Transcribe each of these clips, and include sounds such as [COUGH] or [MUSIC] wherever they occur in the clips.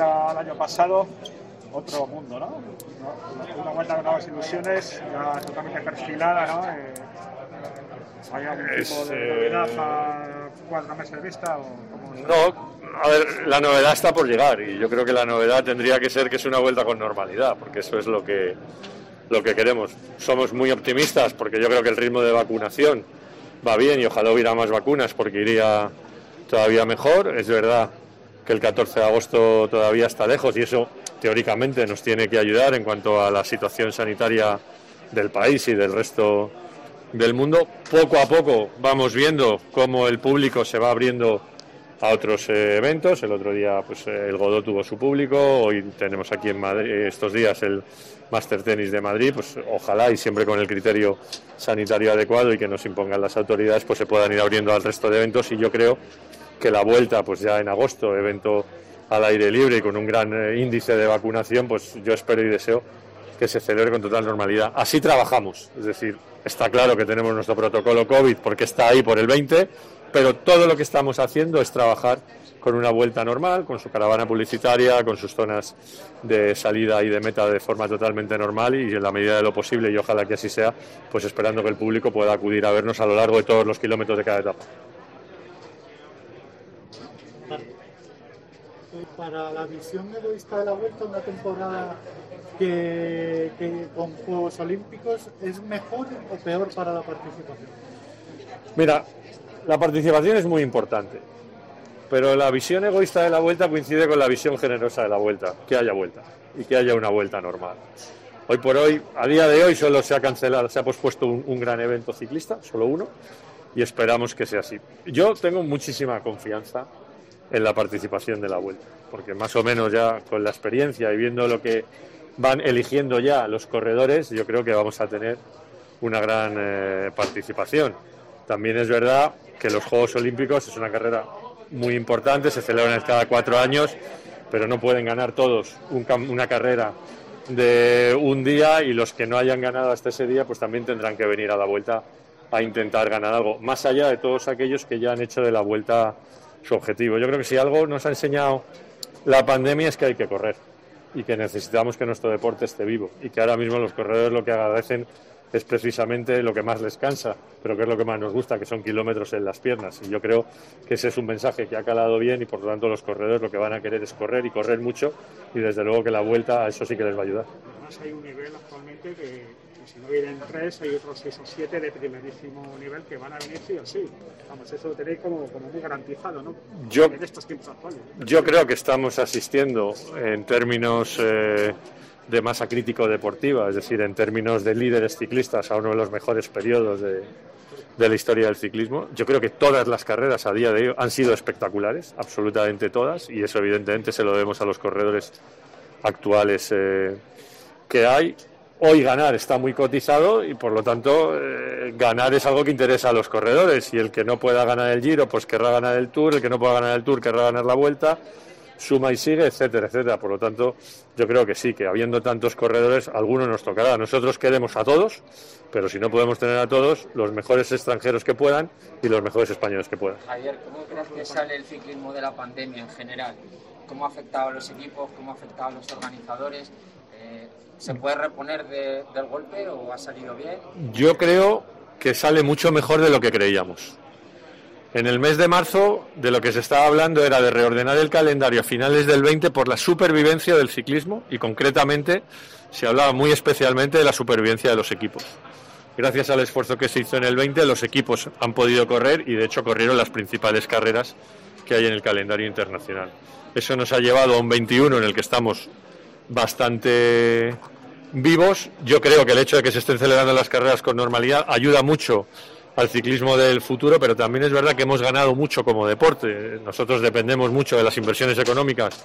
al año pasado, otro mundo, ¿no? Una vuelta con nuevas ilusiones, ya totalmente perfilada, ¿no? Eh, ¿Hay algún tipo de eh, novedad a cuatro meses de vista? O cómo está? No, a ver, la novedad está por llegar y yo creo que la novedad tendría que ser que es una vuelta con normalidad, porque eso es lo que, lo que queremos. Somos muy optimistas porque yo creo que el ritmo de vacunación va bien y ojalá hubiera más vacunas porque iría todavía mejor. Es verdad que el 14 de agosto todavía está lejos y eso teóricamente nos tiene que ayudar en cuanto a la situación sanitaria del país y del resto del mundo. Poco a poco vamos viendo cómo el público se va abriendo a otros eh, eventos. El otro día pues, eh, el Godó tuvo su público, hoy tenemos aquí en Madrid, eh, estos días el Master Tennis de Madrid, pues ojalá y siempre con el criterio sanitario adecuado y que nos impongan las autoridades, pues se puedan ir abriendo al resto de eventos y yo creo que la vuelta, pues ya en agosto, evento al aire libre y con un gran eh, índice de vacunación, pues yo espero y deseo que se celebre con total normalidad. Así trabajamos, es decir, está claro que tenemos nuestro protocolo COVID porque está ahí por el 20, pero todo lo que estamos haciendo es trabajar con una vuelta normal, con su caravana publicitaria, con sus zonas de salida y de meta de forma totalmente normal y en la medida de lo posible, y ojalá que así sea, pues esperando que el público pueda acudir a vernos a lo largo de todos los kilómetros de cada etapa. Eh, para la visión egoísta de la vuelta, una temporada que, que con Juegos Olímpicos es mejor o peor para la participación. Mira, la participación es muy importante, pero la visión egoísta de la vuelta coincide con la visión generosa de la vuelta, que haya vuelta y que haya una vuelta normal. Hoy por hoy, a día de hoy, solo se ha cancelado, se ha pospuesto un, un gran evento ciclista, solo uno, y esperamos que sea así. Yo tengo muchísima confianza en la participación de la vuelta, porque más o menos ya con la experiencia y viendo lo que van eligiendo ya los corredores, yo creo que vamos a tener una gran eh, participación. También es verdad que los Juegos Olímpicos es una carrera muy importante, se celebran cada cuatro años, pero no pueden ganar todos una carrera de un día y los que no hayan ganado hasta ese día, pues también tendrán que venir a la vuelta a intentar ganar algo, más allá de todos aquellos que ya han hecho de la vuelta su objetivo. Yo creo que si algo nos ha enseñado la pandemia es que hay que correr y que necesitamos que nuestro deporte esté vivo y que ahora mismo los corredores lo que agradecen es precisamente lo que más les cansa, pero que es lo que más nos gusta, que son kilómetros en las piernas. Y yo creo que ese es un mensaje que ha calado bien y por lo tanto los corredores lo que van a querer es correr y correr mucho y desde luego que la vuelta a eso sí que les va a ayudar. Además hay un nivel actualmente que, si no vienen tres, hay otros seis o siete de primerísimo nivel que van a venir sí o sí. Vamos, eso lo tenéis como, como muy garantizado, ¿no? Yo- En estos tiempos actuales. Yo creo que estamos asistiendo en términos eh, de masa crítico deportiva, es decir, en términos de líderes ciclistas a uno de los mejores periodos de, de la historia del ciclismo. Yo creo que todas las carreras a día de hoy han sido espectaculares, absolutamente todas, y eso evidentemente se lo debemos a los corredores actuales eh, que hay. Hoy ganar está muy cotizado y por lo tanto eh, ganar es algo que interesa a los corredores y el que no pueda ganar el Giro pues querrá ganar el Tour, el que no pueda ganar el Tour querrá ganar la Vuelta, suma y sigue, etcétera, etcétera. Por lo tanto, yo creo que sí, que habiendo tantos corredores, alguno nos tocará. Nosotros queremos a todos, pero si no podemos tener a todos, los mejores extranjeros que puedan y los mejores españoles que puedan. Javier, ¿cómo crees que sale el ciclismo de la pandemia en general? ¿Cómo ha afectado a los equipos? ¿Cómo ha afectado a los organizadores? ¿Se puede reponer de- del golpe o ha salido bien? Yo creo que sale mucho mejor de lo que creíamos. En el mes de marzo, de lo que se estaba hablando era de reordenar el calendario a finales del 20 por la supervivencia del ciclismo y concretamente se hablaba muy especialmente de la supervivencia de los equipos. Gracias al esfuerzo que se hizo en el 20, los equipos han podido correr y de hecho corrieron las principales carreras que hay en el calendario internacional. Eso nos ha llevado a un 21 en el que estamos bastante vivos. Yo creo que el hecho de que se estén celebrando las carreras con normalidad ayuda mucho al ciclismo del futuro, pero también es verdad que hemos ganado mucho como deporte. Nosotros dependemos mucho de las inversiones económicas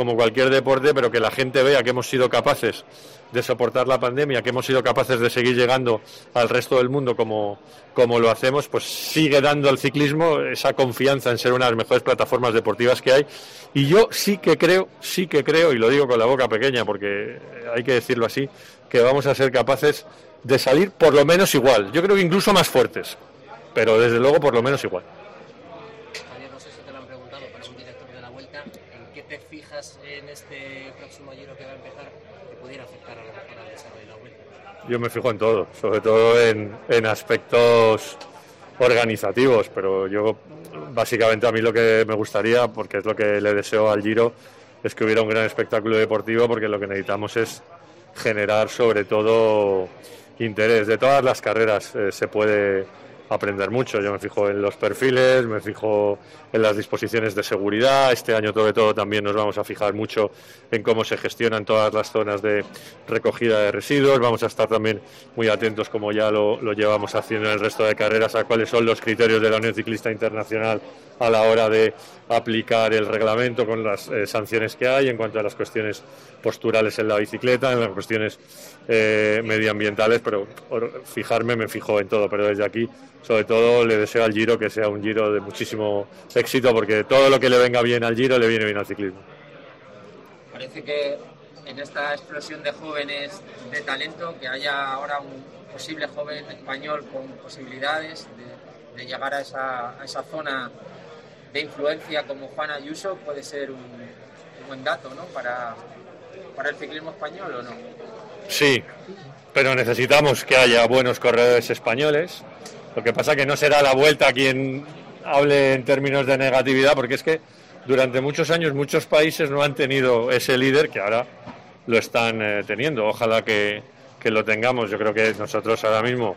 como cualquier deporte, pero que la gente vea que hemos sido capaces de soportar la pandemia, que hemos sido capaces de seguir llegando al resto del mundo como, como lo hacemos, pues sigue dando al ciclismo esa confianza en ser una de las mejores plataformas deportivas que hay. Y yo sí que creo, sí que creo, y lo digo con la boca pequeña porque hay que decirlo así, que vamos a ser capaces de salir por lo menos igual. Yo creo que incluso más fuertes, pero desde luego por lo menos igual. Javier, no sé si te lo han preguntado, pero un director de la vuelta, ¿en qué te fijas en este próximo giro que va a empezar que pudiera afectar a lo mejor al desarrollo de la vuelta? Yo me fijo en todo, sobre todo en, en aspectos organizativos, pero yo básicamente a mí lo que me gustaría, porque es lo que le deseo al Giro, es que hubiera un gran espectáculo deportivo, porque lo que necesitamos es generar sobre todo interés. De todas las carreras eh, se puede aprender mucho. Yo me fijo en los perfiles, me fijo en las disposiciones de seguridad. Este año, sobre todo, también nos vamos a fijar mucho en cómo se gestionan todas las zonas de recogida de residuos. Vamos a estar también muy atentos, como ya lo, lo llevamos haciendo en el resto de carreras, a cuáles son los criterios de la Unión Ciclista Internacional a la hora de aplicar el reglamento con las eh, sanciones que hay en cuanto a las cuestiones posturales en la bicicleta, en las cuestiones eh, medioambientales, pero fijarme me fijo en todo, pero desde aquí sobre todo le deseo al Giro que sea un Giro de muchísimo éxito porque todo lo que le venga bien al Giro le viene bien al ciclismo. Parece que en esta explosión de jóvenes de talento, que haya ahora un posible joven español con posibilidades de, de llegar a esa, a esa zona de influencia como Juan Ayuso puede ser un, un buen dato ¿no? para, para el ciclismo español o no. Sí, pero necesitamos que haya buenos corredores españoles. Lo que pasa que no será la vuelta quien hable en términos de negatividad, porque es que durante muchos años muchos países no han tenido ese líder que ahora lo están eh, teniendo. Ojalá que, que lo tengamos. Yo creo que nosotros ahora mismo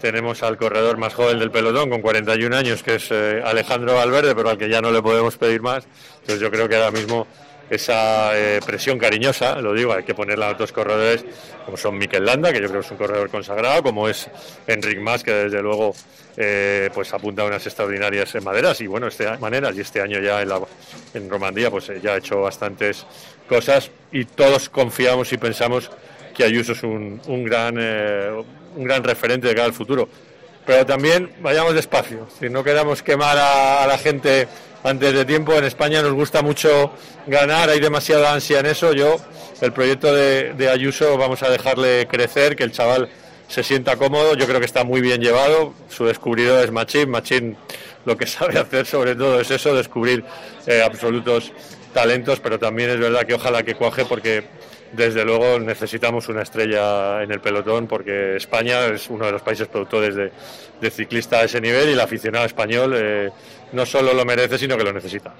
tenemos al corredor más joven del pelotón con 41 años, que es eh, Alejandro Valverde, pero al que ya no le podemos pedir más. Entonces yo creo que ahora mismo esa eh, presión cariñosa, lo digo, hay que ponerla a otros corredores como son Mikel Landa, que yo creo que es un corredor consagrado, como es Enric Mas, que desde luego eh, pues apunta a unas extraordinarias maderas y bueno, este, maneras, y este año ya en, en Romandía pues eh, ya ha hecho bastantes cosas y todos confiamos y pensamos que Ayuso es un, un gran, un gran referente de cara al futuro. Pero también vayamos despacio, si no queramos quemar a, a la gente antes de tiempo. En España nos gusta mucho ganar, hay demasiada ansia en eso. Yo, el proyecto de, Ayuso, vamos a dejarle crecer, que el chaval se sienta cómodo. Yo creo que está muy bien llevado. Su descubridor es Machín. Machín lo que sabe [LAUGHS] hacer sobre todo es eso, descubrir eh, absolutos talentos, pero también es verdad que ojalá que cuaje porque desde luego necesitamos una estrella en el pelotón porque España es uno de los países productores de, de ciclista a ese nivel y el aficionado español eh, no solo lo merece, sino que lo necesita.